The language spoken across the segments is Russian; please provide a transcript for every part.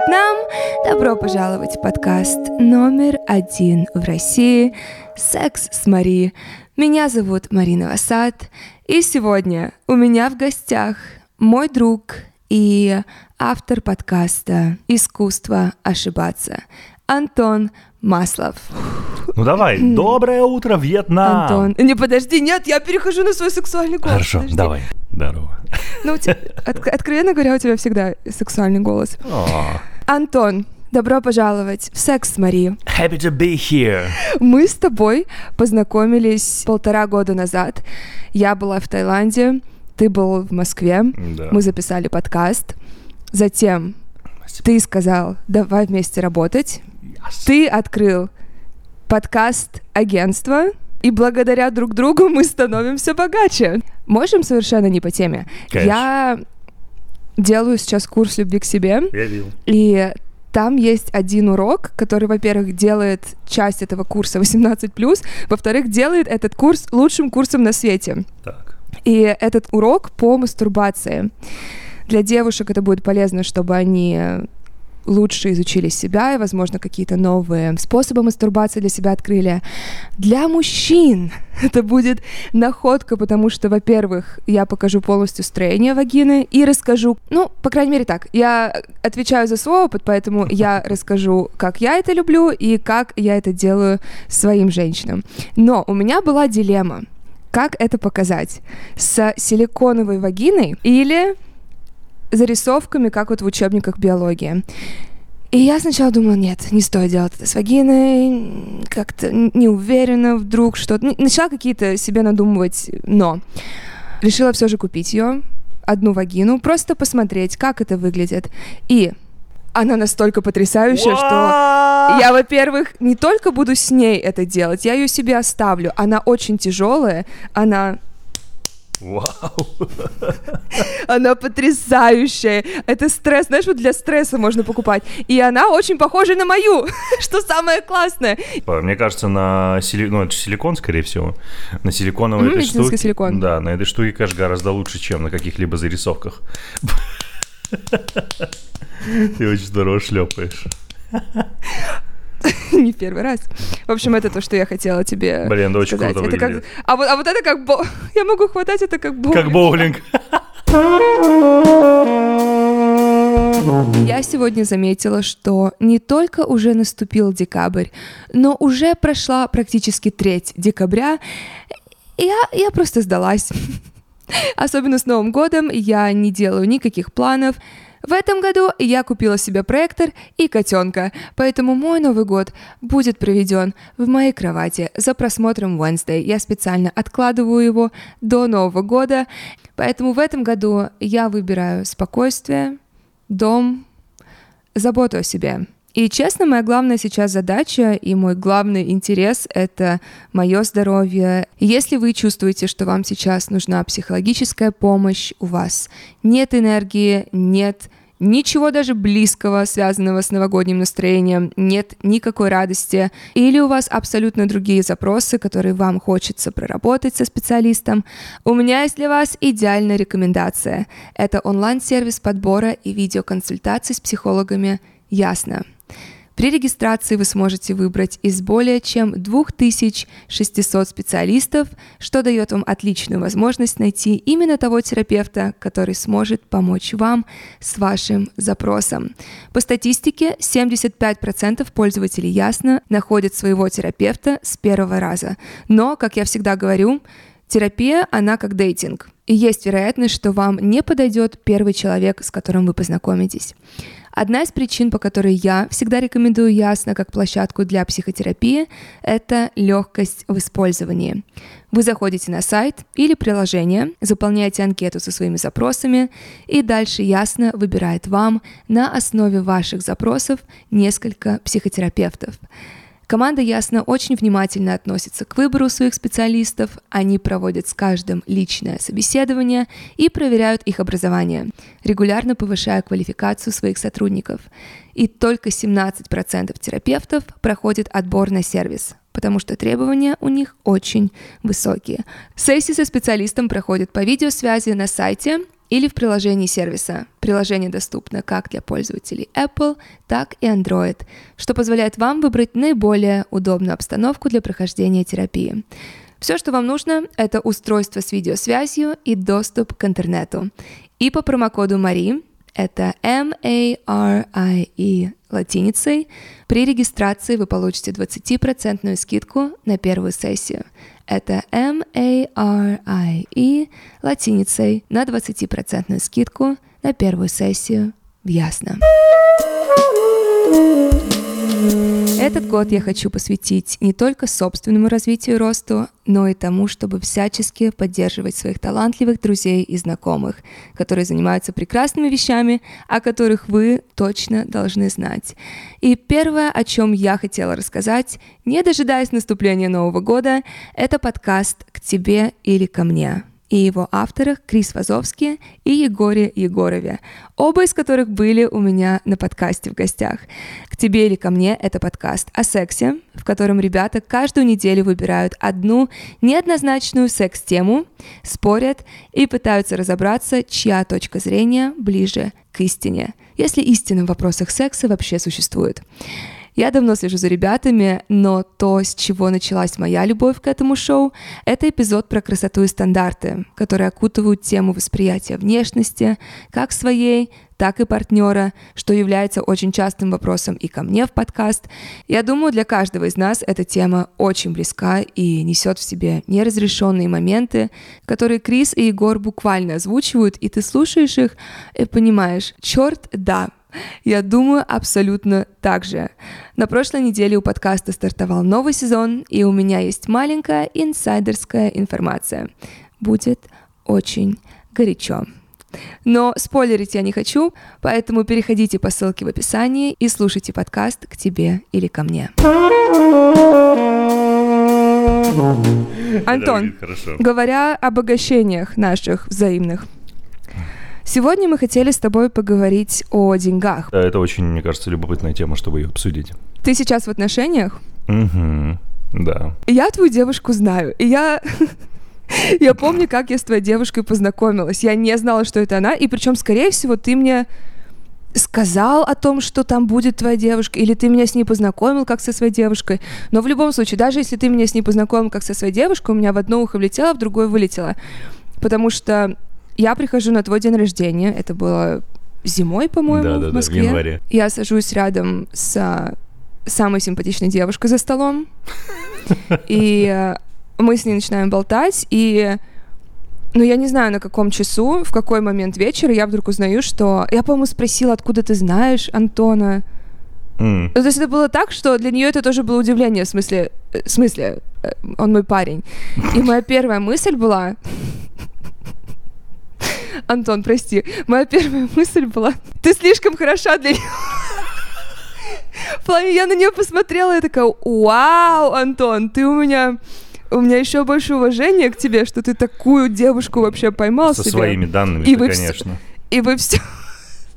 Вьетнам! Добро пожаловать в подкаст номер один в России «Секс с Мари». Меня зовут Марина Васад, и сегодня у меня в гостях мой друг и автор подкаста «Искусство ошибаться» Антон Маслов. Ну давай, доброе утро, Вьетнам! Антон, не подожди, нет, я перехожу на свой сексуальный голос. Хорошо, подожди. давай. Здорово. Ну, тебя- от- откровенно говоря, у тебя всегда сексуальный голос. О, Антон, добро пожаловать в «Секс с Мари». Happy to be here. Мы с тобой познакомились полтора года назад. Я была в Таиланде, ты был в Москве. Да. Мы записали подкаст. Затем ты сказал, давай вместе работать. Yes. Ты открыл подкаст агентства, и благодаря друг другу мы становимся богаче. Можем совершенно не по теме. Конечно. Я делаю сейчас курс любви к себе, Я видел. и там есть один урок, который, во-первых, делает часть этого курса 18+, во-вторых, делает этот курс лучшим курсом на свете. Так. И этот урок по мастурбации. Для девушек это будет полезно, чтобы они лучше изучили себя и, возможно, какие-то новые способы мастурбации для себя открыли. Для мужчин это будет находка, потому что, во-первых, я покажу полностью строение вагины и расскажу, ну, по крайней мере так, я отвечаю за свой опыт, поэтому я расскажу, как я это люблю и как я это делаю своим женщинам. Но у меня была дилемма. Как это показать? С силиконовой вагиной или зарисовками, как вот в учебниках биологии. И я сначала думала, нет, не стоит делать это с вагиной, как-то не уверена вдруг что-то. Н- Начала какие-то себе надумывать, но решила все же купить ее, одну вагину, просто посмотреть, как это выглядит. И она настолько потрясающая, что я, во-первых, не только буду с ней это делать, я ее себе оставлю. Она очень тяжелая, она Вау. Она потрясающая. Это стресс. Знаешь, вот для стресса можно покупать. И она очень похожа на мою, что самое классное. Мне кажется, на сили... ну, это силикон, скорее всего. На силиконовой Мгм, этой штуке. силикон. Да, на этой штуке, конечно, гораздо лучше, чем на каких-либо зарисовках. Ты очень здорово шлепаешь. Не первый раз. В общем, это то, что я хотела тебе Блин, да очень сказать. круто это как... а, вот, а вот это как... бо- Я могу хватать это как боулинг. Как боулинг. Я сегодня заметила, что не только уже наступил декабрь, но уже прошла практически треть декабря. и Я, я просто сдалась. Особенно с Новым годом я не делаю никаких планов. В этом году я купила себе проектор и котенка, поэтому мой Новый год будет проведен в моей кровати за просмотром Wednesday. Я специально откладываю его до Нового года, поэтому в этом году я выбираю спокойствие, дом, заботу о себе. И честно, моя главная сейчас задача и мой главный интерес — это мое здоровье. Если вы чувствуете, что вам сейчас нужна психологическая помощь, у вас нет энергии, нет ничего даже близкого, связанного с новогодним настроением, нет никакой радости, или у вас абсолютно другие запросы, которые вам хочется проработать со специалистом, у меня есть для вас идеальная рекомендация. Это онлайн-сервис подбора и видеоконсультаций с психологами «Ясно». При регистрации вы сможете выбрать из более чем 2600 специалистов, что дает вам отличную возможность найти именно того терапевта, который сможет помочь вам с вашим запросом. По статистике, 75% пользователей Ясно находят своего терапевта с первого раза. Но, как я всегда говорю, Терапия, она как дейтинг. И есть вероятность, что вам не подойдет первый человек, с которым вы познакомитесь. Одна из причин, по которой я всегда рекомендую Ясно как площадку для психотерапии, это легкость в использовании. Вы заходите на сайт или приложение, заполняете анкету со своими запросами, и дальше Ясно выбирает вам на основе ваших запросов несколько психотерапевтов. Команда Ясно очень внимательно относится к выбору своих специалистов, они проводят с каждым личное собеседование и проверяют их образование, регулярно повышая квалификацию своих сотрудников. И только 17% терапевтов проходит отбор на сервис, потому что требования у них очень высокие. Сессии со специалистом проходят по видеосвязи на сайте или в приложении сервиса. Приложение доступно как для пользователей Apple, так и Android, что позволяет вам выбрать наиболее удобную обстановку для прохождения терапии. Все, что вам нужно, это устройство с видеосвязью и доступ к интернету. И по промокоду Мари, это M-A-R-I-E латиницей, при регистрации вы получите 20% скидку на первую сессию. Это M-A-R-I-E латиницей на 20% скидку на первую сессию в Ясно. Этот год я хочу посвятить не только собственному развитию и росту, но и тому, чтобы всячески поддерживать своих талантливых друзей и знакомых, которые занимаются прекрасными вещами, о которых вы точно должны знать. И первое, о чем я хотела рассказать, не дожидаясь наступления Нового года, это подкаст «К тебе или ко мне» и его авторах Крис Вазовский и Егоре Егорове, оба из которых были у меня на подкасте в гостях. «К тебе или ко мне» — это подкаст о сексе, в котором ребята каждую неделю выбирают одну неоднозначную секс-тему, спорят и пытаются разобраться, чья точка зрения ближе к истине, если истина в вопросах секса вообще существует. Я давно слежу за ребятами, но то, с чего началась моя любовь к этому шоу, это эпизод про красоту и стандарты, которые окутывают тему восприятия внешности, как своей, так и партнера, что является очень частым вопросом и ко мне в подкаст. Я думаю, для каждого из нас эта тема очень близка и несет в себе неразрешенные моменты, которые Крис и Егор буквально озвучивают, и ты слушаешь их и понимаешь, черт, да, я думаю абсолютно так же. На прошлой неделе у подкаста стартовал новый сезон, и у меня есть маленькая инсайдерская информация. Будет очень горячо. Но спойлерить я не хочу, поэтому переходите по ссылке в описании и слушайте подкаст «К тебе или ко мне». Антон, говоря об обогащениях наших взаимных, Сегодня мы хотели с тобой поговорить о деньгах. Да, это очень, мне кажется, любопытная тема, чтобы ее обсудить. Ты сейчас в отношениях? Угу, да. Я твою девушку знаю, и я... Я помню, как я с твоей девушкой познакомилась. Я не знала, что это она, и причем, скорее всего, ты мне сказал о том, что там будет твоя девушка, или ты меня с ней познакомил как со своей девушкой. Но в любом случае, даже если ты меня с ней познакомил как со своей девушкой, у меня в одно ухо влетело, в другое вылетело. Потому что я прихожу на твой день рождения, это было зимой, по-моему, да, да, в Москве. Да, в январе. Я сажусь рядом с а, самой симпатичной девушкой за столом, и э, мы с ней начинаем болтать, и ну, я не знаю, на каком часу, в какой момент вечера я вдруг узнаю, что... Я, по-моему, спросила, откуда ты знаешь Антона. Mm. Ну, то есть это было так, что для нее это тоже было удивление, в смысле... Э, в смысле, э, он мой парень. И моя первая мысль была... Антон, прости. Моя первая мысль была, ты слишком хороша для него. В плане, я на нее посмотрела и такая, вау, Антон, ты у меня... У меня еще больше уважения к тебе, что ты такую девушку вообще поймал Со себе. своими данными, и вы конечно. и вы все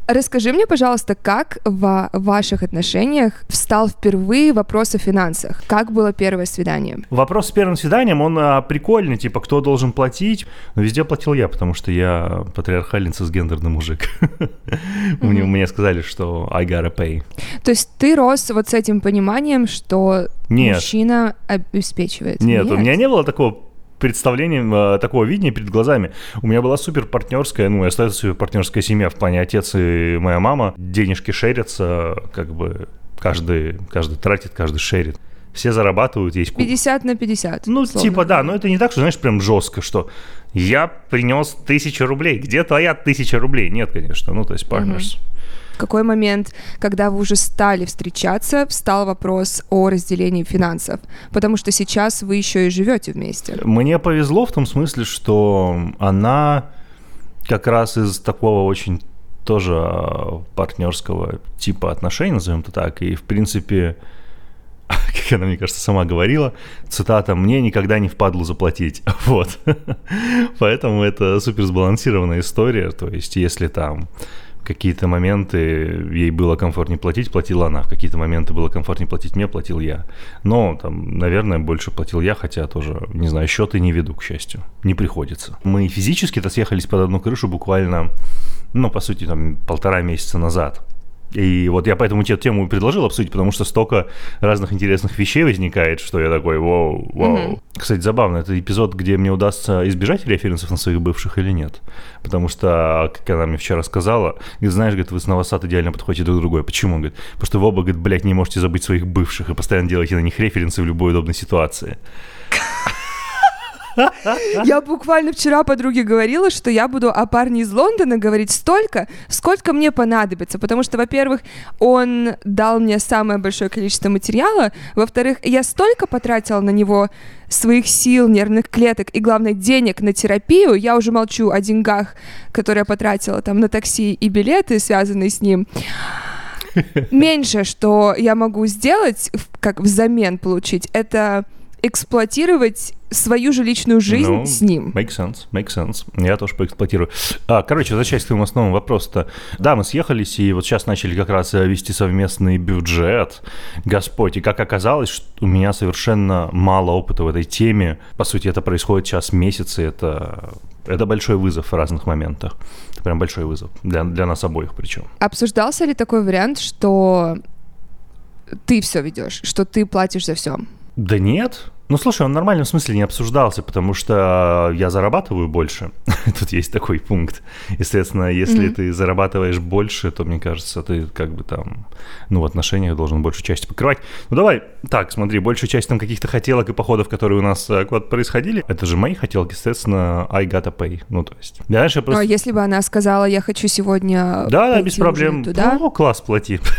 Расскажи мне, пожалуйста, как в ваших отношениях встал впервые вопрос о финансах? Как было первое свидание? Вопрос с первым свиданием, он а, прикольный, типа, кто должен платить? Но везде платил я, потому что я патриархальный цисгендерный мужик. Мне, мне сказали, что I gotta pay. То есть ты рос вот с этим пониманием, что мужчина обеспечивает? Нет, у меня не было такого представлением э, такого видения перед глазами. У меня была супер партнерская, ну, и остается супер партнерская семья в плане отец и моя мама. Денежки шерятся, как бы каждый, каждый тратит, каждый шерит все зарабатывают, есть... 50 на 50. Ну, условно. типа, да, но это не так, что, знаешь, прям жестко, что я принес тысячу рублей, где твоя тысяча рублей? Нет, конечно, ну, то есть partners. Угу. Какой момент, когда вы уже стали встречаться, встал вопрос о разделении финансов? Потому что сейчас вы еще и живете вместе. Мне повезло в том смысле, что она как раз из такого очень тоже а, партнерского типа отношений, назовем это так, и в принципе как она, мне кажется, сама говорила, цитата, «мне никогда не впадло заплатить». Вот. Поэтому это супер сбалансированная история. То есть, если там какие-то моменты ей было комфортнее платить, платила она. В какие-то моменты было комфортнее платить мне, платил я. Но, там, наверное, больше платил я, хотя тоже, не знаю, счеты не веду, к счастью. Не приходится. Мы физически-то съехались под одну крышу буквально, ну, по сути, там, полтора месяца назад. И вот я поэтому тебе тему предложил обсудить, потому что столько разных интересных вещей возникает, что я такой, вау, вау. Mm-hmm. Кстати, забавно, это эпизод, где мне удастся избежать референсов на своих бывших или нет. Потому что, как она мне вчера сказала, говорит, знаешь, говорит, вы с Новосад идеально подходите друг к другу. Почему? Говорит, потому что вы оба, говорит, блядь, не можете забыть своих бывших и постоянно делаете на них референсы в любой удобной ситуации. Я буквально вчера подруге говорила, что я буду о парне из Лондона говорить столько, сколько мне понадобится, потому что, во-первых, он дал мне самое большое количество материала, во-вторых, я столько потратила на него своих сил, нервных клеток и, главное, денег на терапию, я уже молчу о деньгах, которые я потратила там на такси и билеты, связанные с ним. Меньше, что я могу сделать, как взамен получить, это эксплуатировать свою же личную жизнь ну, с ним. Make sense, make sense. Я тоже поэксплуатирую. А, короче, возвращаясь к твоему основному вопросу-то. Да, мы съехались, и вот сейчас начали как раз э, вести совместный бюджет. Господь, и как оказалось, что у меня совершенно мало опыта в этой теме. По сути, это происходит сейчас месяцы, это это большой вызов в разных моментах. Это прям большой вызов для, для нас обоих причем. Обсуждался ли такой вариант, что ты все ведешь, что ты платишь за все? Да нет, ну, слушай, он в нормальном смысле не обсуждался, потому что я зарабатываю больше. Тут есть такой пункт. Естественно, если mm-hmm. ты зарабатываешь больше, то, мне кажется, ты как бы там, ну, в отношениях должен большую часть покрывать. Ну, давай так, смотри, большую часть там каких-то хотелок и походов, которые у нас э, вот происходили, это же мои хотелки, естественно, I gotta pay. Ну, то есть, дальше просто... А если бы она сказала, я хочу сегодня Да, да, без проблем. Туда? О, класс, плати.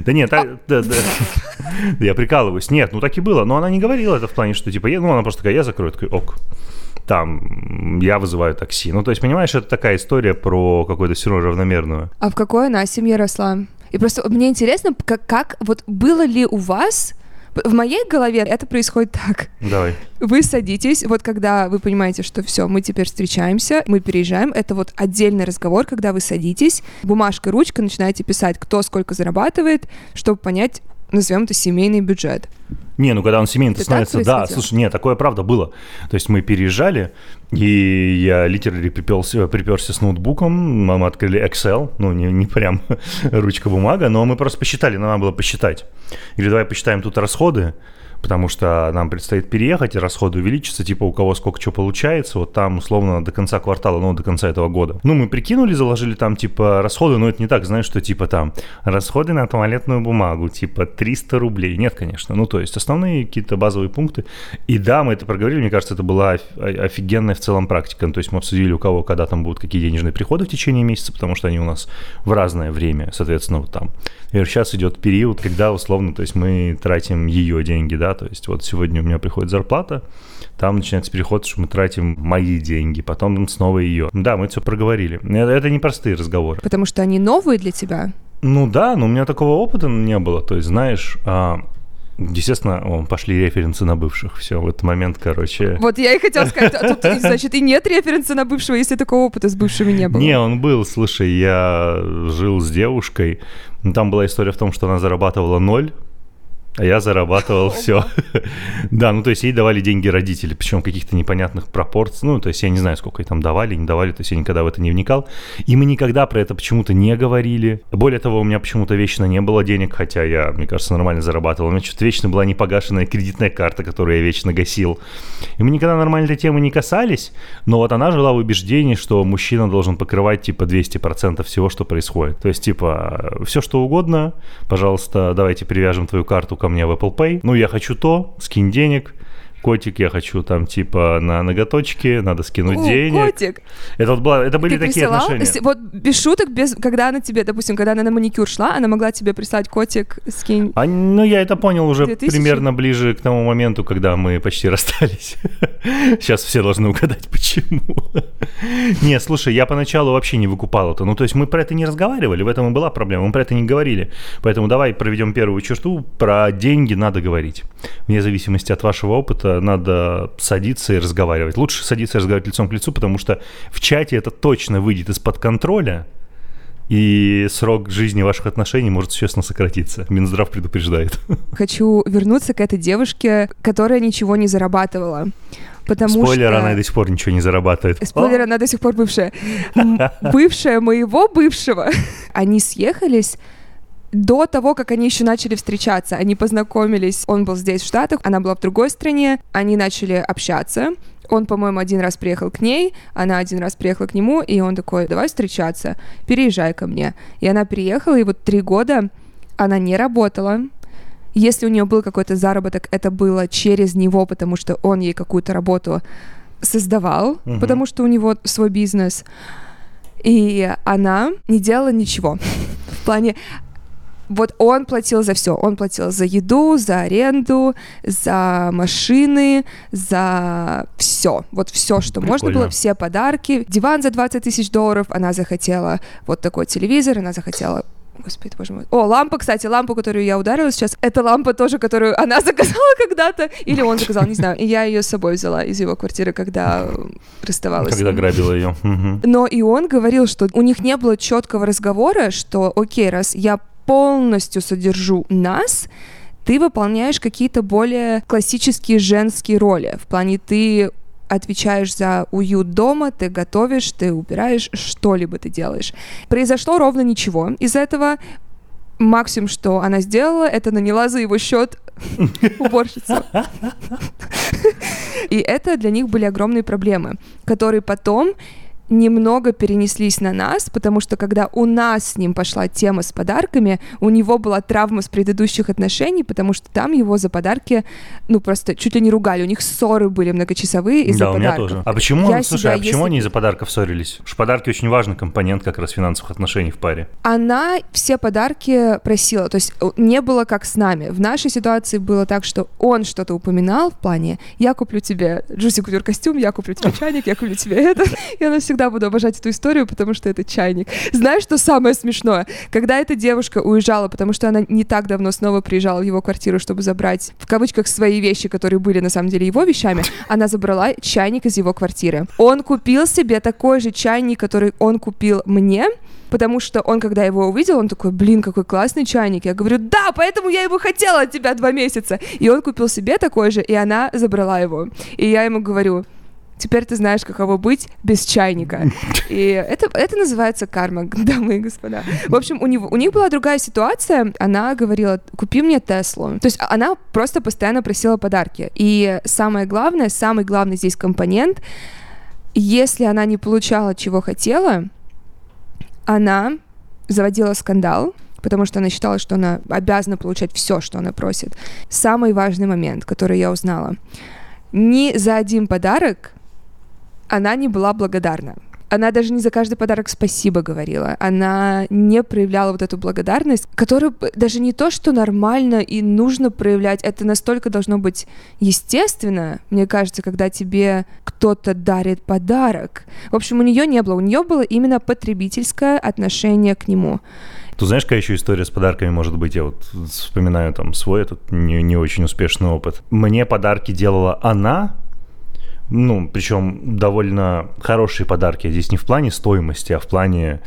Да нет. Я прикалываюсь. Нет, ну так и было. Но она не говорила это в плане, что типа, ну она просто такая, я закрою, такой, ок. Там, я вызываю такси. Ну, то есть, понимаешь, это такая история про какую-то все равно равномерную. А в какой она семье росла? И просто мне интересно, как, как вот было ли у вас в моей голове это происходит так. Давай. Вы садитесь, вот когда вы понимаете, что все, мы теперь встречаемся, мы переезжаем, это вот отдельный разговор, когда вы садитесь, бумажка, ручка, начинаете писать, кто сколько зарабатывает, чтобы понять, назовем это семейный бюджет. Не, ну когда он семейный становится, да, слушай, нет, такое правда было. То есть мы переезжали, и я литерали приперся, приперся с ноутбуком, мы открыли Excel, ну не, не прям ручка-бумага, но мы просто посчитали, надо было посчитать. Или давай посчитаем тут расходы, потому что нам предстоит переехать, и расходы увеличатся, типа у кого сколько чего получается, вот там условно до конца квартала, ну, до конца этого года. Ну, мы прикинули, заложили там, типа, расходы, но это не так, знаешь, что, типа, там, расходы на туалетную бумагу, типа, 300 рублей. Нет, конечно. Ну, то есть основные какие-то базовые пункты. И да, мы это проговорили, мне кажется, это была офигенная в целом практика. Ну, то есть мы обсудили, у кого когда там будут какие денежные приходы в течение месяца, потому что они у нас в разное время, соответственно, вот там. И сейчас идет период, когда, условно, то есть мы тратим ее деньги, да, то есть вот сегодня у меня приходит зарплата, там начинается переход, что мы тратим мои деньги, потом снова ее. Да, мы все проговорили. Это, это непростые разговоры. Потому что они новые для тебя? Ну да, но у меня такого опыта не было. То есть, знаешь, а, Естественно, о, пошли референсы на бывших. Все, в этот момент, короче. Вот я и хотела сказать, а тут, значит, и нет референса на бывшего, если такого опыта с бывшими не было. Не, он был, слушай, я жил с девушкой. Там была история в том, что она зарабатывала ноль а я зарабатывал все. да, ну то есть ей давали деньги родители, причем каких-то непонятных пропорций. Ну, то есть я не знаю, сколько ей там давали, не давали, то есть я никогда в это не вникал. И мы никогда про это почему-то не говорили. Более того, у меня почему-то вечно не было денег, хотя я, мне кажется, нормально зарабатывал. У меня что-то вечно была непогашенная кредитная карта, которую я вечно гасил. И мы никогда нормально этой темы не касались, но вот она жила в убеждении, что мужчина должен покрывать типа 200% всего, что происходит. То есть типа все что угодно, пожалуйста, давайте привяжем твою карту ко мне в Apple Pay. Ну, я хочу то, скинь денег котик, я хочу там типа на ноготочки, надо скинуть О, денег. котик. Это вот было, это были Ты такие присылал? отношения. Вот без шуток, без, когда она тебе, допустим, когда она на маникюр шла, она могла тебе прислать котик, скинь. А, ну, я это понял уже 2000? примерно ближе к тому моменту, когда мы почти расстались. Сейчас все должны угадать, почему. не, слушай, я поначалу вообще не выкупал это. Ну, то есть мы про это не разговаривали, в этом и была проблема, мы про это не говорили. Поэтому давай проведем первую черту. Про деньги надо говорить. Вне зависимости от вашего опыта, надо садиться и разговаривать. Лучше садиться и разговаривать лицом к лицу, потому что в чате это точно выйдет из-под контроля, и срок жизни ваших отношений может существенно сократиться. Минздрав предупреждает. Хочу вернуться к этой девушке, которая ничего не зарабатывала. Потому Спойлер, что... она до сих пор ничего не зарабатывает. Спойлер, она до сих пор бывшая. Бывшая моего бывшего. Они съехались до того, как они еще начали встречаться. Они познакомились. Он был здесь, в Штатах, она была в другой стране. Они начали общаться. Он, по-моему, один раз приехал к ней, она один раз приехала к нему, и он такой, давай встречаться, переезжай ко мне. И она переехала, и вот три года она не работала. Если у нее был какой-то заработок, это было через него, потому что он ей какую-то работу создавал, Мгм. потому что у него свой бизнес. И она не делала ничего. В плане, вот он платил за все. Он платил за еду, за аренду, за машины, за все. Вот все, что можно Прикольно. было, все подарки. Диван за 20 тысяч долларов. Она захотела вот такой телевизор, она захотела Господи, боже мой. О, лампа, кстати, лампу, которую я ударила сейчас, это лампа тоже, которую она заказала когда-то, или он заказал, не знаю. И я ее с собой взяла из его квартиры, когда расставалась. Когда грабила ее. Но и он говорил, что у них не было четкого разговора, что, окей, раз я полностью содержу нас, ты выполняешь какие-то более классические женские роли. В плане ты отвечаешь за уют дома, ты готовишь, ты убираешь, что-либо ты делаешь. Произошло ровно ничего из этого. Максимум, что она сделала, это наняла за его счет уборщицу. И это для них были огромные проблемы, которые потом немного перенеслись на нас, потому что когда у нас с ним пошла тема с подарками, у него была травма с предыдущих отношений, потому что там его за подарки, ну просто чуть ли не ругали, у них ссоры были многочасовые из-за Да, у меня подарков. тоже. А почему, Я слушай, себя, а почему если- они из-за подарков ссорились? Что подарки очень важный компонент как раз финансовых отношений в паре. она все подарки просила. То есть э, не было как с нами. В нашей ситуации было так, что он что-то упоминал в плане «я куплю тебе Джуси Кутюр костюм, я куплю тебе чайник, я куплю тебе это». Я навсегда буду обожать эту историю, потому что это чайник. Знаешь, что самое смешное? Когда эта девушка уезжала, потому что она не так давно снова приезжала в его квартиру, чтобы забрать, в кавычках, свои вещи, которые были на самом деле его вещами, она забрала чайник из его квартиры. Он купил себе такой же чайник, который он купил мне, Потому что он, когда его увидел, он такой, блин, какой классный чайник. Я говорю, да, поэтому я его хотела от тебя два месяца. И он купил себе такой же, и она забрала его. И я ему говорю, теперь ты знаешь, каково быть без чайника. И это, это называется карма, дамы и господа. В общем, у, него, у них была другая ситуация. Она говорила, купи мне Теслу. То есть она просто постоянно просила подарки. И самое главное, самый главный здесь компонент, если она не получала, чего хотела, она заводила скандал, потому что она считала, что она обязана получать все, что она просит. Самый важный момент, который я узнала. Ни за один подарок она не была благодарна. Она даже не за каждый подарок спасибо говорила. Она не проявляла вот эту благодарность, которую даже не то, что нормально и нужно проявлять, это настолько должно быть естественно, мне кажется, когда тебе кто-то дарит подарок. В общем, у нее не было. У нее было именно потребительское отношение к нему. Ты знаешь, какая еще история с подарками может быть? Я вот вспоминаю там свой этот не, не очень успешный опыт. Мне подарки делала она, ну, причем довольно хорошие подарки. Здесь не в плане стоимости, а в плане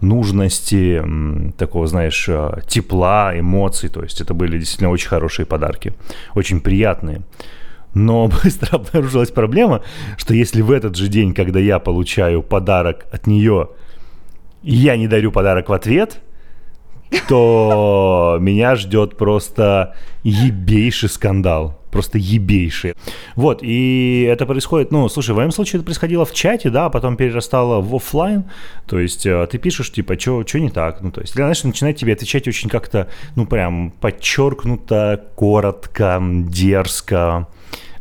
нужности, такого, знаешь, э, тепла, эмоций. То есть это были действительно очень хорошие подарки, очень приятные. Но быстро обнаружилась проблема, что если в этот же день, когда я получаю подарок от нее, я не дарю подарок в ответ, то меня ждет просто ебейший скандал. Просто ебейший. Вот, и это происходит, ну, слушай, в моем случае это происходило в чате, да, а потом перерастало в оффлайн. То есть э, ты пишешь, типа, что не так? Ну, то есть, знаешь, начинает тебе отвечать очень как-то, ну, прям подчеркнуто, коротко, дерзко,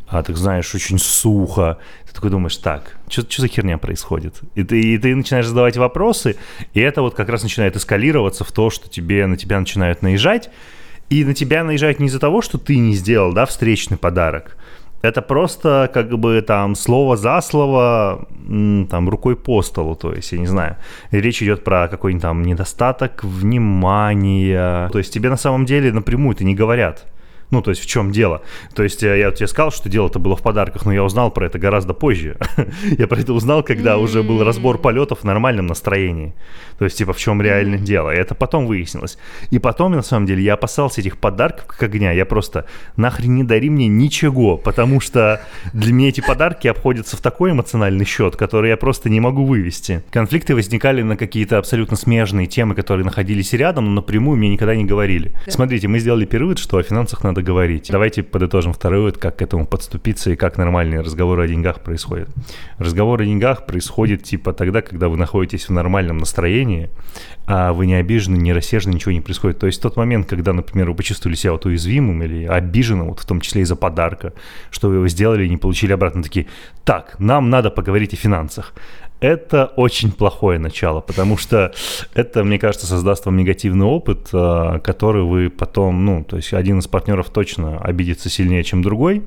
а, так знаешь, очень сухо. Ты такой думаешь, так, что за херня происходит? И ты, и ты начинаешь задавать вопросы, и это вот как раз начинает эскалироваться в то, что тебе, на тебя начинают наезжать, и на тебя наезжают не из-за того, что ты не сделал, да, встречный подарок. Это просто как бы там слово за слово, там рукой по столу, то есть, я не знаю. Речь идет про какой-нибудь там недостаток внимания. То есть тебе на самом деле напрямую это не говорят. Ну, то есть в чем дело? То есть я, я тебе сказал, что дело-то было в подарках, но я узнал про это гораздо позже. я про это узнал, когда mm-hmm. уже был разбор полетов в нормальном настроении. То есть, типа, в чем реально mm-hmm. дело. И это потом выяснилось. И потом, на самом деле, я опасался этих подарков как огня. Я просто нахрен не дари мне ничего, потому что для меня эти подарки обходятся в такой эмоциональный счет, который я просто не могу вывести. Конфликты возникали на какие-то абсолютно смежные темы, которые находились рядом, но напрямую мне никогда не говорили. Смотрите, мы сделали первый что о финансах надо говорить. Давайте подытожим второй вывод, как к этому подступиться и как нормальные разговоры о деньгах происходят. Разговор о деньгах происходит типа тогда, когда вы находитесь в нормальном настроении, а вы не обижены, не рассержены, ничего не происходит. То есть тот момент, когда, например, вы почувствовали себя вот уязвимым или обиженным, вот в том числе из-за подарка, что вы его сделали и не получили обратно, такие, так, нам надо поговорить о финансах это очень плохое начало, потому что это, мне кажется, создаст вам негативный опыт, а, который вы потом, ну, то есть один из партнеров точно обидится сильнее, чем другой,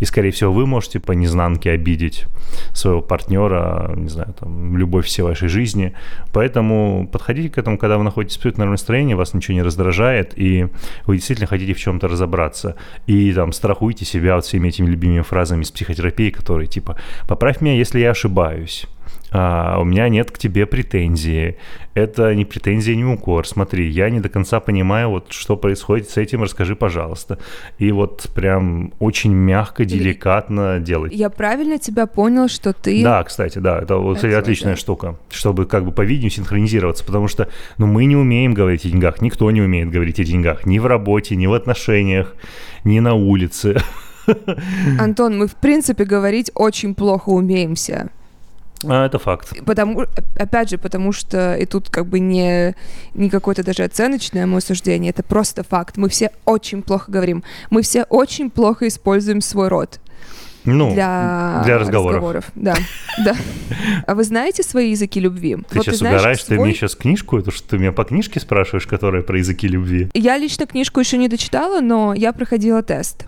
и, скорее всего, вы можете по незнанке обидеть своего партнера, не знаю, там, любовь всей вашей жизни. Поэтому подходите к этому, когда вы находитесь в абсолютно настроении, вас ничего не раздражает, и вы действительно хотите в чем-то разобраться. И там страхуйте себя вот всеми этими любимыми фразами из психотерапии, которые типа «поправь меня, если я ошибаюсь» а, у меня нет к тебе претензии. Это не претензия, не укор. Смотри, я не до конца понимаю, вот что происходит с этим, расскажи, пожалуйста. И вот прям очень мягко, деликатно делать. Я правильно тебя понял, что ты... Да, кстати, да, это вот это, отличная да. штука, чтобы как бы по видео синхронизироваться, потому что ну, мы не умеем говорить о деньгах, никто не умеет говорить о деньгах, ни в работе, ни в отношениях, ни на улице. Антон, мы в принципе говорить очень плохо умеемся. А, это факт. Потому, опять же, потому что и тут как бы не, не какое-то даже оценочное мое суждение, это просто факт. Мы все очень плохо говорим. Мы все очень плохо используем свой рот. Ну, для, для разговоров. разговоров. Да, да. А вы знаете свои языки любви? Ты вот сейчас ты знаешь, угораешь, свой... ты мне сейчас книжку, это что ты меня по книжке спрашиваешь, которая про языки любви? Я лично книжку еще не дочитала, но я проходила тест.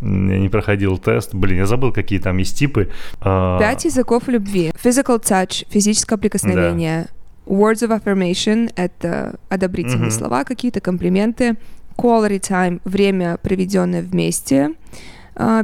Я не проходил тест. Блин, я забыл, какие там есть типы. А, Пять языков любви. Physical touch, физическое прикосновение. Да. Words of affirmation — это одобрительные угу. слова какие-то, комплименты. Quality time — время, проведенное вместе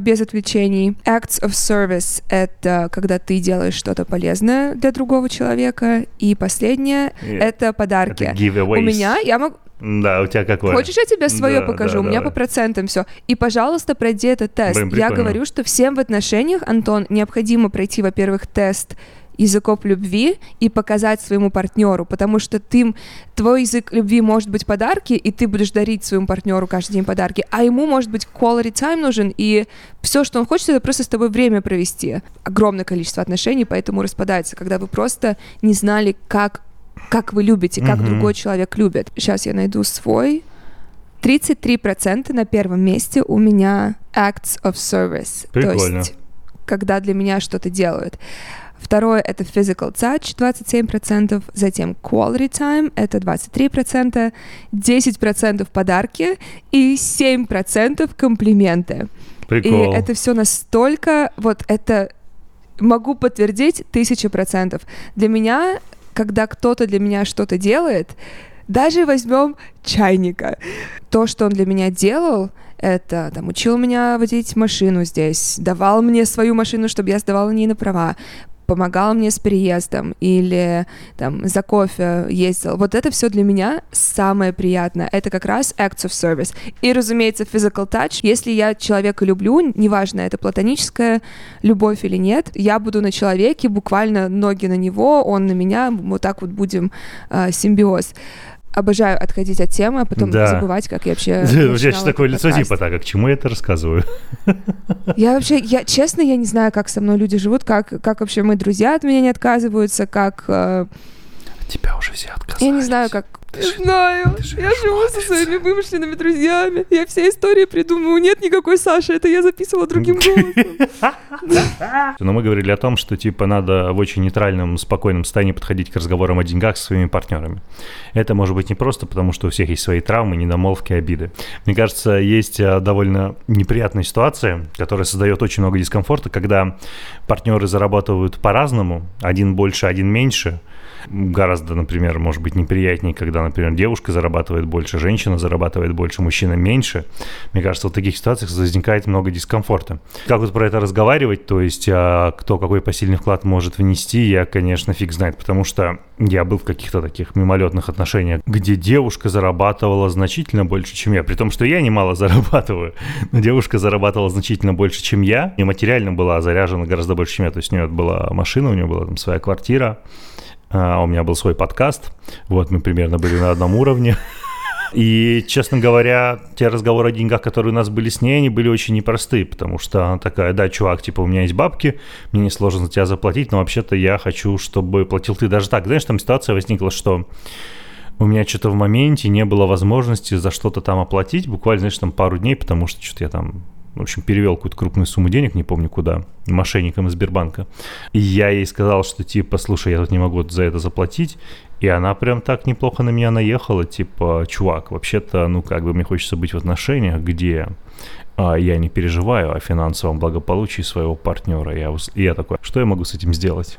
без отвлечений. Acts of service — это когда ты делаешь что-то полезное для другого человека. И последнее — это подарки. Это giveaways. У меня, я могу... Да, у тебя какое? Хочешь, я тебе свое да, покажу? Да, у меня давай. по процентам все. И, пожалуйста, пройди этот тест. Блин, я говорю, что всем в отношениях, Антон, необходимо пройти, во-первых, тест языков любви и показать своему партнеру, потому что ты, твой язык любви может быть подарки, и ты будешь дарить своему партнеру каждый день подарки, а ему может быть quality time нужен, и все, что он хочет, это просто с тобой время провести. Огромное количество отношений, поэтому распадается, когда вы просто не знали, как как вы любите, как mm-hmm. другой человек любит. Сейчас я найду свой. 33% на первом месте у меня acts of service. Прикольно. То есть, когда для меня что-то делают. Второе — это physical touch, 27%, затем quality time — это 23%, 10% подарки и 7% комплименты. Прикол. И это все настолько, вот это могу подтвердить тысяча процентов. Для меня когда кто-то для меня что-то делает, даже возьмем чайника. То, что он для меня делал, это там учил меня водить машину здесь, давал мне свою машину, чтобы я сдавала не на права, помогал мне с переездом или там за кофе ездил. Вот это все для меня самое приятное. Это как раз acts of service. И, разумеется, physical touch. Если я человека люблю, неважно, это платоническая любовь или нет, я буду на человеке, буквально ноги на него, он на меня, вот так вот будем э, симбиоз обожаю отходить от темы, а потом да. забывать, как я вообще... У тебя сейчас такое лицо типа так, а к чему я это рассказываю? Я вообще, я честно, я не знаю, как со мной люди живут, как, как вообще мои друзья от меня не отказываются, как... Э... Тебя уже все отказались. Я не знаю, как, же, знаю. Я живу со своими вымышленными друзьями. Я все истории придумываю. Нет никакой Саши, это я записывала другим голосом. Но мы говорили о том, что типа надо в очень нейтральном, спокойном состоянии подходить к разговорам о деньгах со своими партнерами. Это может быть не просто потому, что у всех есть свои травмы, недомолвки, обиды. Мне кажется, есть э, довольно неприятная ситуация, которая создает очень много дискомфорта, когда партнеры зарабатывают по-разному, один больше, один меньше. Гораздо, например, может быть неприятнее, когда например, девушка зарабатывает больше, женщина зарабатывает больше, мужчина меньше. Мне кажется, в таких ситуациях возникает много дискомфорта. Как вот про это разговаривать, то есть а, кто какой посильный вклад может внести, я, конечно, фиг знает, потому что я был в каких-то таких мимолетных отношениях, где девушка зарабатывала значительно больше, чем я, при том, что я немало зарабатываю, но девушка зарабатывала значительно больше, чем я, и материально была заряжена гораздо больше, чем я, то есть у нее была машина, у нее была там своя квартира, а у меня был свой подкаст, вот мы примерно были на одном уровне, и, честно говоря, те разговоры о деньгах, которые у нас были с ней, они были очень непростые, потому что она такая, да, чувак, типа, у меня есть бабки, мне не сложно за тебя заплатить, но вообще-то я хочу, чтобы платил ты. Даже так, знаешь, там ситуация возникла, что у меня что-то в моменте не было возможности за что-то там оплатить, буквально, знаешь, там пару дней, потому что что-то я там в общем, перевел какую-то крупную сумму денег, не помню куда, мошенникам из Сбербанка. И я ей сказал, что типа, слушай, я тут не могу за это заплатить. И она прям так неплохо на меня наехала, типа, чувак, вообще-то, ну, как бы мне хочется быть в отношениях, где а, я не переживаю о финансовом благополучии своего партнера. Я, и я такой, что я могу с этим сделать?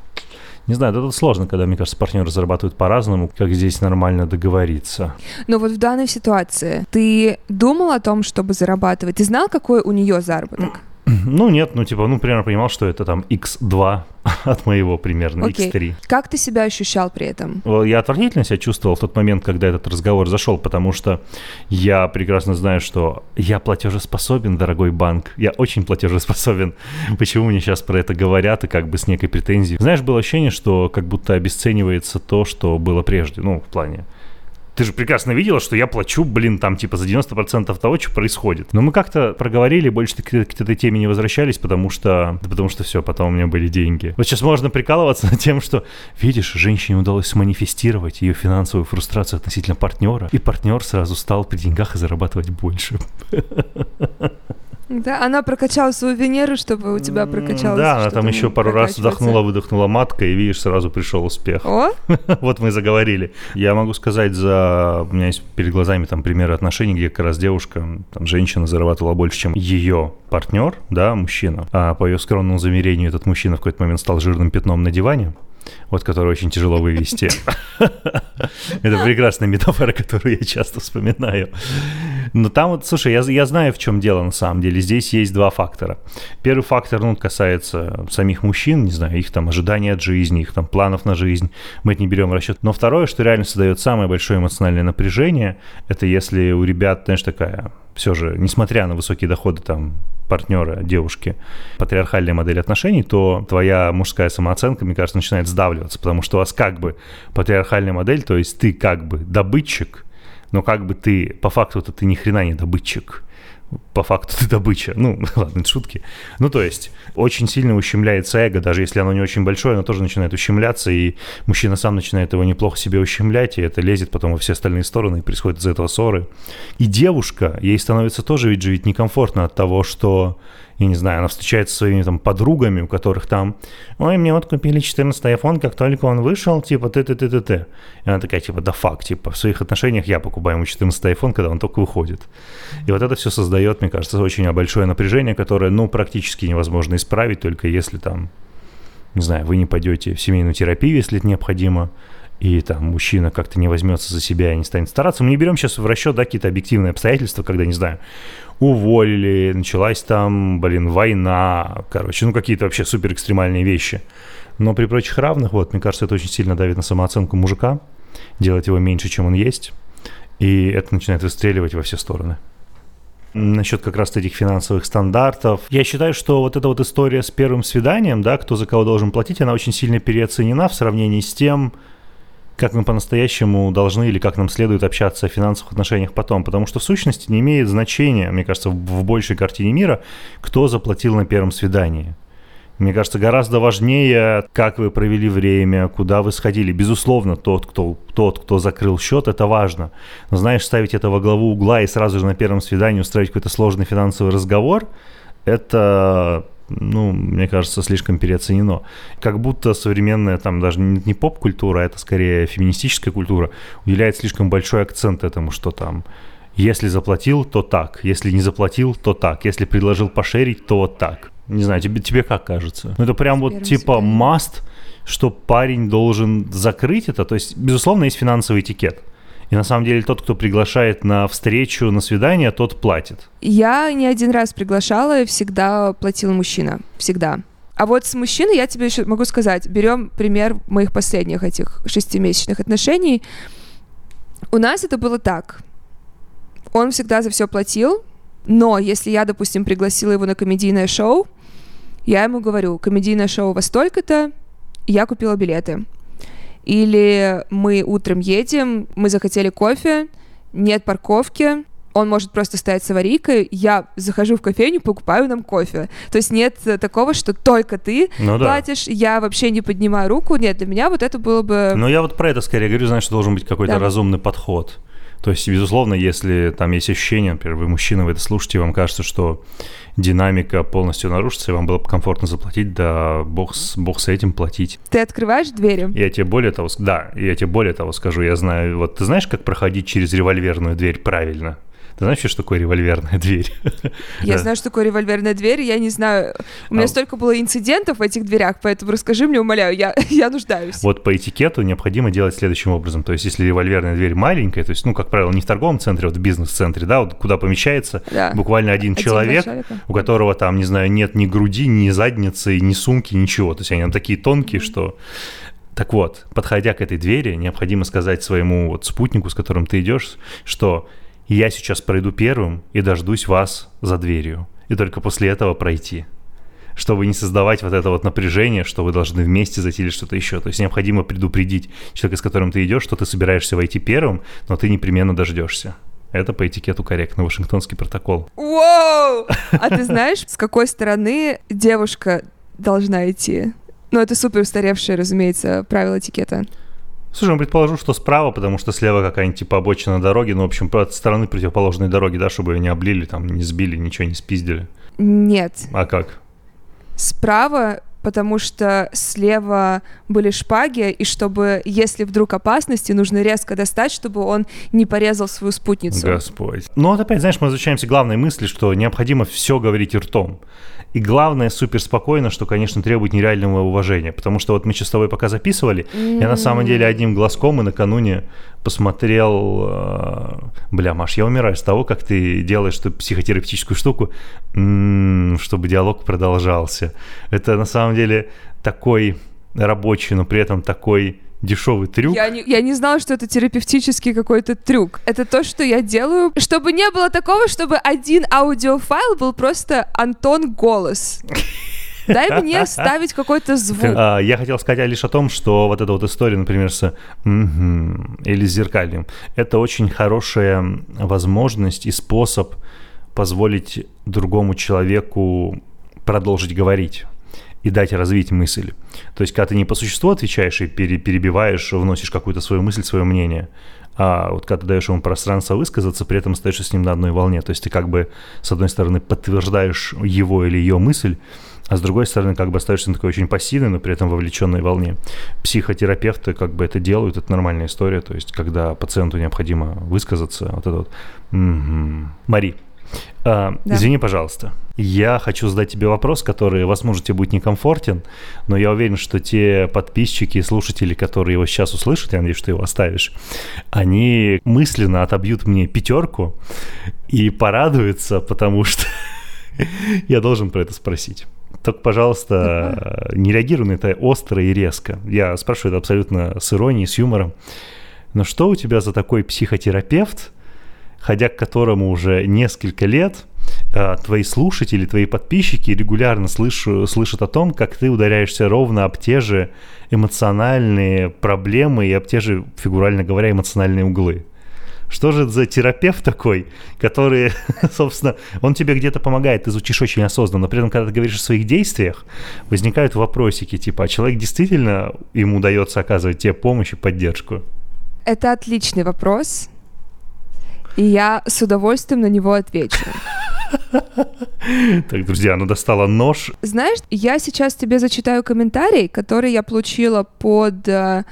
Не знаю, это сложно, когда, мне кажется, партнеры зарабатывают по-разному, как здесь нормально договориться. Но вот в данной ситуации ты думал о том, чтобы зарабатывать? Ты знал, какой у нее заработок? Ну, нет, ну, типа, ну, примерно понимал, что это там x2 от моего примерно, okay. x3. Как ты себя ощущал при этом? Я отвратительно себя чувствовал в тот момент, когда этот разговор зашел, потому что я прекрасно знаю, что я платежеспособен, дорогой банк. Я очень платежеспособен. Почему мне сейчас про это говорят и как бы с некой претензией? Знаешь, было ощущение, что как будто обесценивается то, что было прежде, ну, в плане ты же прекрасно видела, что я плачу, блин, там типа за 90% того, что происходит. Но мы как-то проговорили, больше к, к этой теме не возвращались, потому что, да потому что все, потом у меня были деньги. Вот сейчас можно прикалываться над тем, что, видишь, женщине удалось сманифестировать ее финансовую фрустрацию относительно партнера, и партнер сразу стал при деньгах и зарабатывать больше. Да, она прокачала свою Венеру, чтобы у тебя прокачалось. Да, она там еще пару раз вдохнула, выдохнула матка, и видишь, сразу пришел успех. О! вот мы заговорили. Я могу сказать за... У меня есть перед глазами там примеры отношений, где как раз девушка, там женщина зарабатывала больше, чем ее партнер, да, мужчина. А по ее скромному замерению этот мужчина в какой-то момент стал жирным пятном на диване вот который очень тяжело вывести. Это прекрасная метафора, которую я часто вспоминаю. Но там вот, слушай, я, я знаю, в чем дело на самом деле. Здесь есть два фактора. Первый фактор, ну, касается самих мужчин, не знаю, их там ожидания от жизни, их там планов на жизнь. Мы это не берем в расчет. Но второе, что реально создает самое большое эмоциональное напряжение, это если у ребят, знаешь, такая все же, несмотря на высокие доходы там партнера, девушки, патриархальная модель отношений, то твоя мужская самооценка, мне кажется, начинает сдавливаться, потому что у вас как бы патриархальная модель, то есть ты как бы добытчик, но как бы ты, по факту-то ты ни хрена не добытчик по факту ты добыча. Ну, ладно, шутки. Ну, то есть, очень сильно ущемляется эго, даже если оно не очень большое, оно тоже начинает ущемляться, и мужчина сам начинает его неплохо себе ущемлять, и это лезет потом во все остальные стороны, и происходит из этого ссоры. И девушка, ей становится тоже ведь же некомфортно от того, что я не знаю, она встречается со своими там подругами, у которых там, ой, мне вот купили 14 iPhone, как только он вышел, типа, ты ты ты ты ты И она такая, типа, да факт, типа, в своих отношениях я покупаю ему 14 iPhone, когда он только выходит. И вот это все создает, мне кажется, очень большое напряжение, которое, ну, практически невозможно исправить, только если там, не знаю, вы не пойдете в семейную терапию, если это необходимо, и там мужчина как-то не возьмется за себя и не станет стараться. Мы не берем сейчас в расчет да, какие-то объективные обстоятельства, когда, не знаю, уволили, началась там, блин, война, короче, ну какие-то вообще супер экстремальные вещи. Но при прочих равных, вот, мне кажется, это очень сильно давит на самооценку мужика, делать его меньше, чем он есть, и это начинает выстреливать во все стороны. Насчет как раз этих финансовых стандартов. Я считаю, что вот эта вот история с первым свиданием, да, кто за кого должен платить, она очень сильно переоценена в сравнении с тем, как мы по-настоящему должны или как нам следует общаться о финансовых отношениях потом. Потому что в сущности не имеет значения, мне кажется, в большей картине мира, кто заплатил на первом свидании. Мне кажется, гораздо важнее, как вы провели время, куда вы сходили. Безусловно, тот, кто, тот, кто закрыл счет, это важно. Но знаешь, ставить это во главу угла и сразу же на первом свидании устроить какой-то сложный финансовый разговор, это ну, мне кажется, слишком переоценено. Как будто современная, там, даже не поп-культура, а это скорее феминистическая культура, уделяет слишком большой акцент этому, что там, если заплатил, то так, если не заплатил, то так, если предложил пошерить, то вот так. Не знаю, тебе, тебе как кажется? Ну, это прям вот типа must, что парень должен закрыть это. То есть, безусловно, есть финансовый этикет. И на самом деле тот, кто приглашает на встречу, на свидание, тот платит. Я не один раз приглашала, всегда платил мужчина. Всегда. А вот с мужчиной я тебе еще могу сказать, берем пример моих последних этих шестимесячных отношений. У нас это было так. Он всегда за все платил, но если я, допустим, пригласила его на комедийное шоу, я ему говорю, комедийное шоу во столько-то, я купила билеты. Или мы утром едем, мы захотели кофе, нет парковки, он может просто стоять с аварийкой, я захожу в кофейню, покупаю нам кофе. То есть нет такого, что только ты ну, платишь, да. я вообще не поднимаю руку. Нет, для меня вот это было бы... Ну, я вот про это скорее говорю, знаешь, что должен быть какой-то да. разумный подход. То есть, безусловно, если там есть ощущение, например, вы мужчина, вы это слушаете, вам кажется, что динамика полностью нарушится, и вам было бы комфортно заплатить, да бог с, бог с этим платить. Ты открываешь двери? Я тебе более того, да, я тебе более того скажу, я знаю, вот ты знаешь, как проходить через револьверную дверь правильно? Ты знаешь, что такое револьверная дверь? Я знаю, что такое револьверная дверь, я не знаю. У меня а... столько было инцидентов в этих дверях, поэтому расскажи мне, умоляю, я, я нуждаюсь. Вот по этикету необходимо делать следующим образом. То есть, если револьверная дверь маленькая, то есть, ну, как правило, не в торговом центре, а вот в бизнес-центре, да, вот куда помещается да. буквально один, один человек, человека. у которого там, не знаю, нет ни груди, ни задницы, ни сумки, ничего. То есть, они там такие тонкие, mm-hmm. что так вот, подходя к этой двери, необходимо сказать своему вот спутнику, с которым ты идешь, что я сейчас пройду первым и дождусь вас за дверью. И только после этого пройти. Чтобы не создавать вот это вот напряжение, что вы должны вместе зайти или что-то еще. То есть необходимо предупредить человека, с которым ты идешь, что ты собираешься войти первым, но ты непременно дождешься. Это по этикету корректно, Вашингтонский протокол. Воу! А ты знаешь, с какой стороны девушка должна идти? Ну, это супер устаревшее, разумеется, правило этикета. Слушай, ну, предположу, что справа, потому что слева какая-нибудь типа обочина дороги, ну, в общем, от стороны противоположной дороги, да, чтобы ее не облили, там, не сбили, ничего не спиздили. Нет. А как? Справа, потому что слева были шпаги, и чтобы, если вдруг опасности, нужно резко достать, чтобы он не порезал свою спутницу. Господь. Ну, вот опять, знаешь, мы возвращаемся к главной мысли, что необходимо все говорить ртом. И главное, супер спокойно, что, конечно, требует нереального уважения. Потому что вот мы сейчас с тобой пока записывали, mm-hmm. я на самом деле одним глазком и накануне посмотрел... Э, бля, Маш, я умираю с того, как ты делаешь эту психотерапевтическую штуку, м-м, чтобы диалог продолжался. Это на самом деле такой рабочий, но при этом такой дешевый трюк. Я не, я не знала, что это терапевтический какой-то трюк. Это то, что я делаю, чтобы не было такого, чтобы один аудиофайл был просто Антон голос. Дай мне ставить какой-то звук. А, я хотел сказать лишь о том, что вот эта вот история, например, с или с зеркальем, это очень хорошая возможность и способ позволить другому человеку продолжить говорить и дать развить мысль. То есть, когда ты не по существу отвечаешь и перебиваешь, вносишь какую-то свою мысль, свое мнение, а вот когда ты даешь ему пространство высказаться, при этом остаешься с ним на одной волне. То есть ты как бы, с одной стороны, подтверждаешь его или ее мысль, а с другой стороны, как бы остаешься на такой очень пассивной, но при этом вовлеченной волне. Психотерапевты как бы это делают, это нормальная история, то есть когда пациенту необходимо высказаться, вот это вот. Угу. Мари, а, да. Извини, пожалуйста. Я хочу задать тебе вопрос, который, возможно, тебе будет некомфортен, но я уверен, что те подписчики и слушатели, которые его сейчас услышат, я надеюсь, что ты его оставишь, они мысленно отобьют мне пятерку и порадуются, потому что я должен про это спросить. Только, пожалуйста, не реагируй на это остро и резко. Я спрашиваю это абсолютно с иронией, с юмором. Но что у тебя за такой психотерапевт, ходя к которому уже несколько лет, э, твои слушатели, твои подписчики регулярно слышу, слышат о том, как ты ударяешься ровно об те же эмоциональные проблемы и об те же, фигурально говоря, эмоциональные углы. Что же это за терапевт такой, который, собственно, он тебе где-то помогает, ты звучишь очень осознанно, но при этом, когда ты говоришь о своих действиях, возникают вопросики, типа, а человек действительно, ему удается оказывать тебе помощь и поддержку? Это отличный вопрос и я с удовольствием на него отвечу. Так, друзья, ну достала нож. Знаешь, я сейчас тебе зачитаю комментарий, который я получила под э,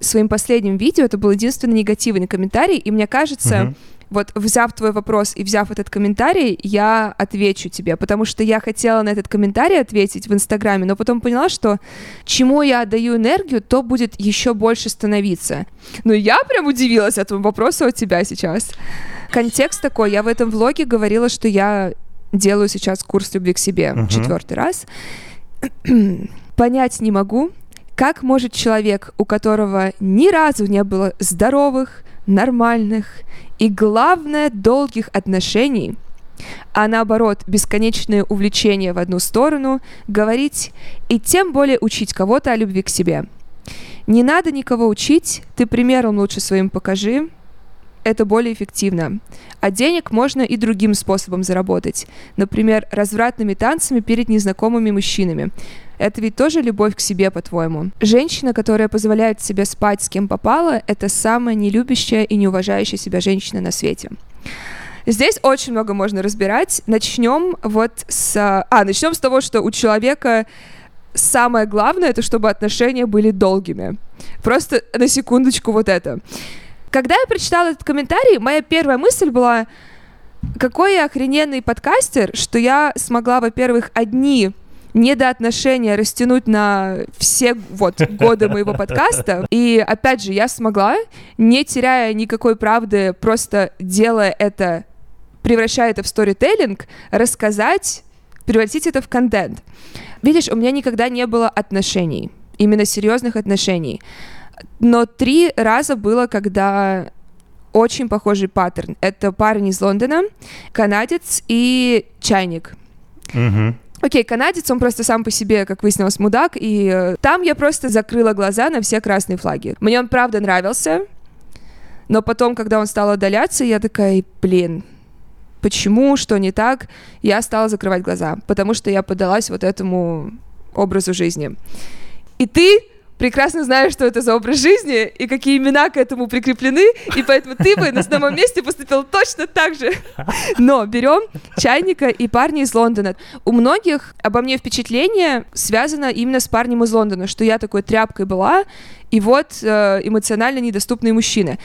своим последним видео. Это был единственный негативный комментарий, и мне кажется, угу. Вот взяв твой вопрос и взяв этот комментарий, я отвечу тебе, потому что я хотела на этот комментарий ответить в Инстаграме, но потом поняла, что чему я отдаю энергию, то будет еще больше становиться. Ну, я прям удивилась этому вопросу от тебя сейчас. Контекст такой, я в этом влоге говорила, что я делаю сейчас курс любви к себе uh-huh. четвертый раз. Понять не могу, как может человек, у которого ни разу не было здоровых, нормальных и, главное, долгих отношений, а наоборот, бесконечное увлечение в одну сторону, говорить и тем более учить кого-то о любви к себе. Не надо никого учить, ты примером лучше своим покажи, это более эффективно. А денег можно и другим способом заработать. Например, развратными танцами перед незнакомыми мужчинами. Это ведь тоже любовь к себе, по-твоему. Женщина, которая позволяет себе спать с кем попало, это самая нелюбящая и неуважающая себя женщина на свете. Здесь очень много можно разбирать. Начнем вот с... А, начнем с того, что у человека самое главное, это чтобы отношения были долгими. Просто на секундочку вот это. Когда я прочитала этот комментарий, моя первая мысль была, какой я охрененный подкастер, что я смогла, во-первых, одни недоотношения растянуть на все вот годы моего подкаста. И опять же, я смогла, не теряя никакой правды, просто делая это, превращая это в сторителлинг, рассказать, превратить это в контент. Видишь, у меня никогда не было отношений, именно серьезных отношений. Но три раза было, когда очень похожий паттерн. Это парень из Лондона, канадец и чайник. Угу. Окей, канадец, он просто сам по себе, как выяснилось, мудак, и э, там я просто закрыла глаза на все красные флаги. Мне он правда нравился, но потом, когда он стал отдаляться, я такая, блин, почему, что не так, я стала закрывать глаза, потому что я подалась вот этому образу жизни. И ты прекрасно знаешь, что это за образ жизни и какие имена к этому прикреплены, и поэтому ты бы на самом месте поступил точно так же. Но берем чайника и парня из Лондона. У многих обо мне впечатление связано именно с парнем из Лондона, что я такой тряпкой была, и вот э, эмоционально недоступные мужчины.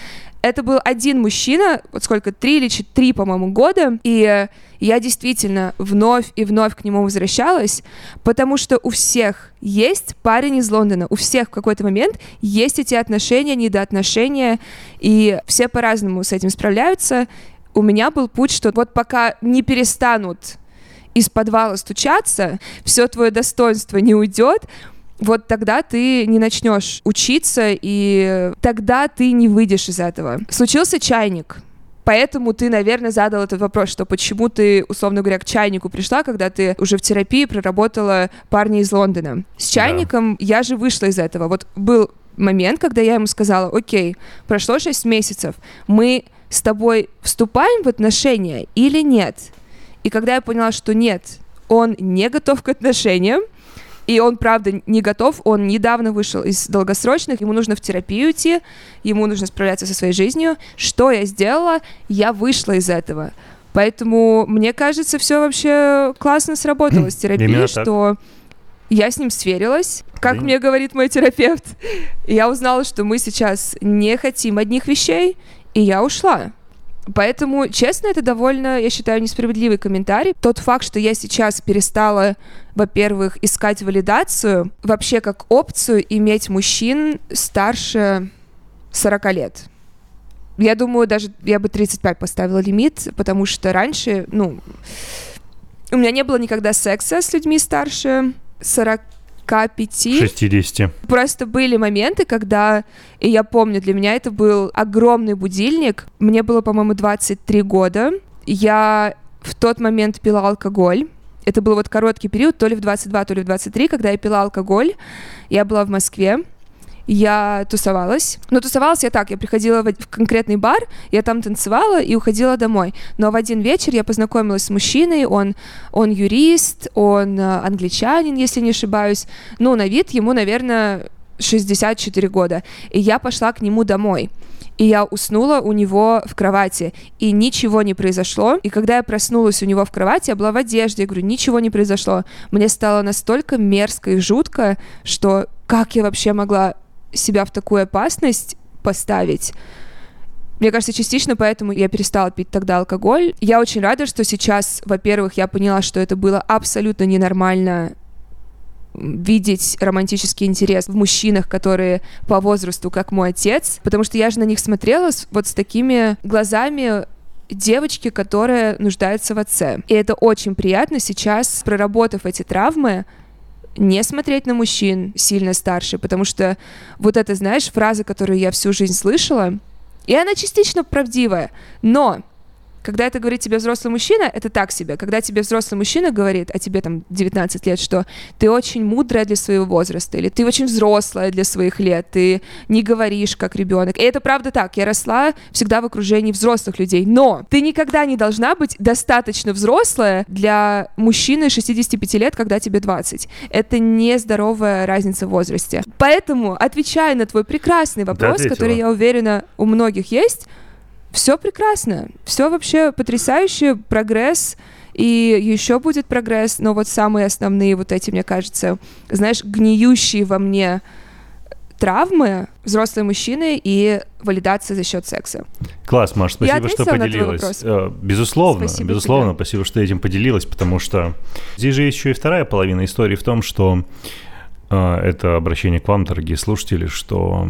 Это был один мужчина, вот сколько, три или четыре, по-моему, года, и я действительно вновь и вновь к нему возвращалась, потому что у всех есть парень из Лондона, у всех в какой-то момент есть эти отношения, недоотношения, и все по-разному с этим справляются. У меня был путь, что вот пока не перестанут из подвала стучаться, все твое достоинство не уйдет, вот тогда ты не начнешь учиться, и тогда ты не выйдешь из этого. Случился чайник. Поэтому ты, наверное, задал этот вопрос, что почему ты, условно говоря, к чайнику пришла, когда ты уже в терапии проработала парня из Лондона. С чайником да. я же вышла из этого. Вот был момент, когда я ему сказала, окей, прошло 6 месяцев, мы с тобой вступаем в отношения или нет? И когда я поняла, что нет, он не готов к отношениям, и он, правда, не готов. Он недавно вышел из долгосрочных. Ему нужно в терапию идти. Ему нужно справляться со своей жизнью. Что я сделала? Я вышла из этого. Поэтому, мне кажется, все вообще классно сработало с терапией, что я с ним сверилась, как мне говорит мой терапевт. Я узнала, что мы сейчас не хотим одних вещей, и я ушла. Поэтому, честно, это довольно, я считаю, несправедливый комментарий. Тот факт, что я сейчас перестала, во-первых, искать валидацию, вообще как опцию иметь мужчин старше 40 лет. Я думаю, даже я бы 35 поставила лимит, потому что раньше, ну, у меня не было никогда секса с людьми старше 40 45. 60. Просто были моменты, когда, и я помню, для меня это был огромный будильник. Мне было, по-моему, 23 года. Я в тот момент пила алкоголь. Это был вот короткий период, то ли в 22, то ли в 23, когда я пила алкоголь. Я была в Москве я тусовалась. Но тусовалась я так, я приходила в конкретный бар, я там танцевала и уходила домой. Но в один вечер я познакомилась с мужчиной, он, он юрист, он э, англичанин, если не ошибаюсь. Ну, на вид ему, наверное, 64 года. И я пошла к нему домой. И я уснула у него в кровати, и ничего не произошло. И когда я проснулась у него в кровати, я была в одежде, я говорю, ничего не произошло. Мне стало настолько мерзко и жутко, что как я вообще могла себя в такую опасность поставить. Мне кажется, частично поэтому я перестала пить тогда алкоголь. Я очень рада, что сейчас, во-первых, я поняла, что это было абсолютно ненормально видеть романтический интерес в мужчинах, которые по возрасту, как мой отец, потому что я же на них смотрела вот с такими глазами девочки, которая нуждается в отце. И это очень приятно сейчас, проработав эти травмы, не смотреть на мужчин сильно старше, потому что вот это, знаешь, фраза, которую я всю жизнь слышала, и она частично правдивая, но когда это говорит тебе взрослый мужчина, это так себе. Когда тебе взрослый мужчина говорит, а тебе там 19 лет, что ты очень мудрая для своего возраста, или ты очень взрослая для своих лет, ты не говоришь как ребенок. И это правда так. Я росла всегда в окружении взрослых людей. Но ты никогда не должна быть достаточно взрослая для мужчины 65 лет, когда тебе 20. Это нездоровая разница в возрасте. Поэтому, отвечая на твой прекрасный вопрос, Да, который, я уверена, у многих есть, все прекрасно, все вообще потрясающе, прогресс, и еще будет прогресс, но вот самые основные вот эти, мне кажется, знаешь, гниющие во мне травмы взрослые мужчины и валидация за счет секса. Класс, Маш, спасибо, что поделилась. Э, Безусловно, Спасибо безусловно, тебе. спасибо, что этим поделилась, потому что здесь же есть еще и вторая половина истории в том, что э, это обращение к вам, дорогие слушатели, что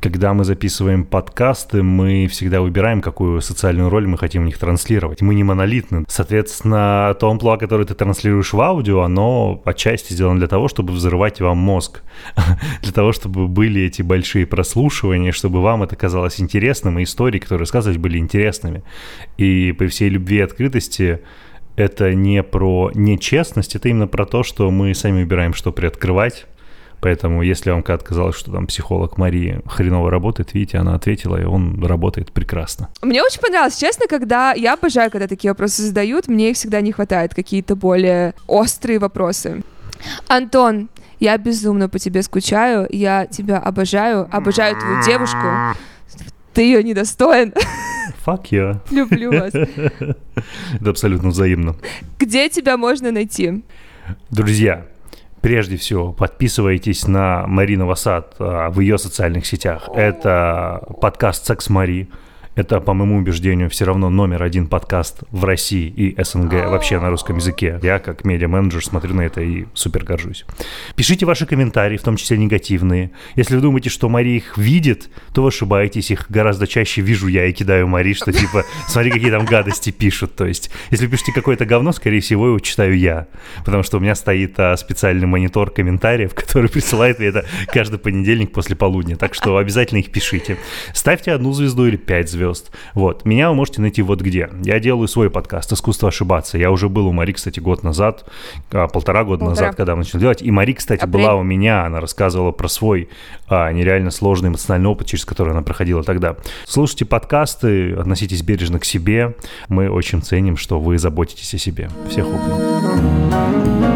когда мы записываем подкасты, мы всегда выбираем, какую социальную роль мы хотим в них транслировать. Мы не монолитны. Соответственно, то амплуа, которое ты транслируешь в аудио, оно отчасти сделано для того, чтобы взрывать вам мозг. Для того, чтобы были эти большие прослушивания, чтобы вам это казалось интересным, и истории, которые рассказывать, были интересными. И при всей любви и открытости это не про нечестность, это именно про то, что мы сами выбираем, что приоткрывать. Поэтому, если вам когда казалось, что там психолог Марии хреново работает, видите, она ответила, и он работает прекрасно. Мне очень понравилось, честно, когда я обожаю, когда такие вопросы задают, мне их всегда не хватает, какие-то более острые вопросы. Антон, я безумно по тебе скучаю, я тебя обожаю, обожаю твою девушку. Ты ее недостоин. Fuck yeah. Люблю вас. Это абсолютно взаимно. Где тебя можно найти? Друзья, прежде всего, подписывайтесь на Марину Васад а, в ее социальных сетях. Это подкаст «Секс Мари». Это, по моему убеждению, все равно номер один подкаст в России и СНГ вообще на русском языке. Я, как медиа-менеджер, смотрю на это и супер горжусь. Пишите ваши комментарии, в том числе негативные. Если вы думаете, что Мари их видит, то вы ошибаетесь. Их гораздо чаще вижу я и кидаю Мари, что типа, смотри, какие там гадости пишут. То есть, если пишете какое-то говно, скорее всего, его читаю я. Потому что у меня стоит а, специальный монитор комментариев, который присылает мне это каждый понедельник после полудня. Так что обязательно их пишите. Ставьте одну звезду или пять звезд. Вот. Меня вы можете найти вот где. Я делаю свой подкаст «Искусство ошибаться». Я уже был у Мари, кстати, год назад, а, полтора года Полтора. назад, когда мы начали делать. И Мари, кстати, Апрель. была у меня. Она рассказывала про свой а, нереально сложный эмоциональный опыт, через который она проходила тогда. Слушайте подкасты, относитесь бережно к себе. Мы очень ценим, что вы заботитесь о себе. Всех обнял.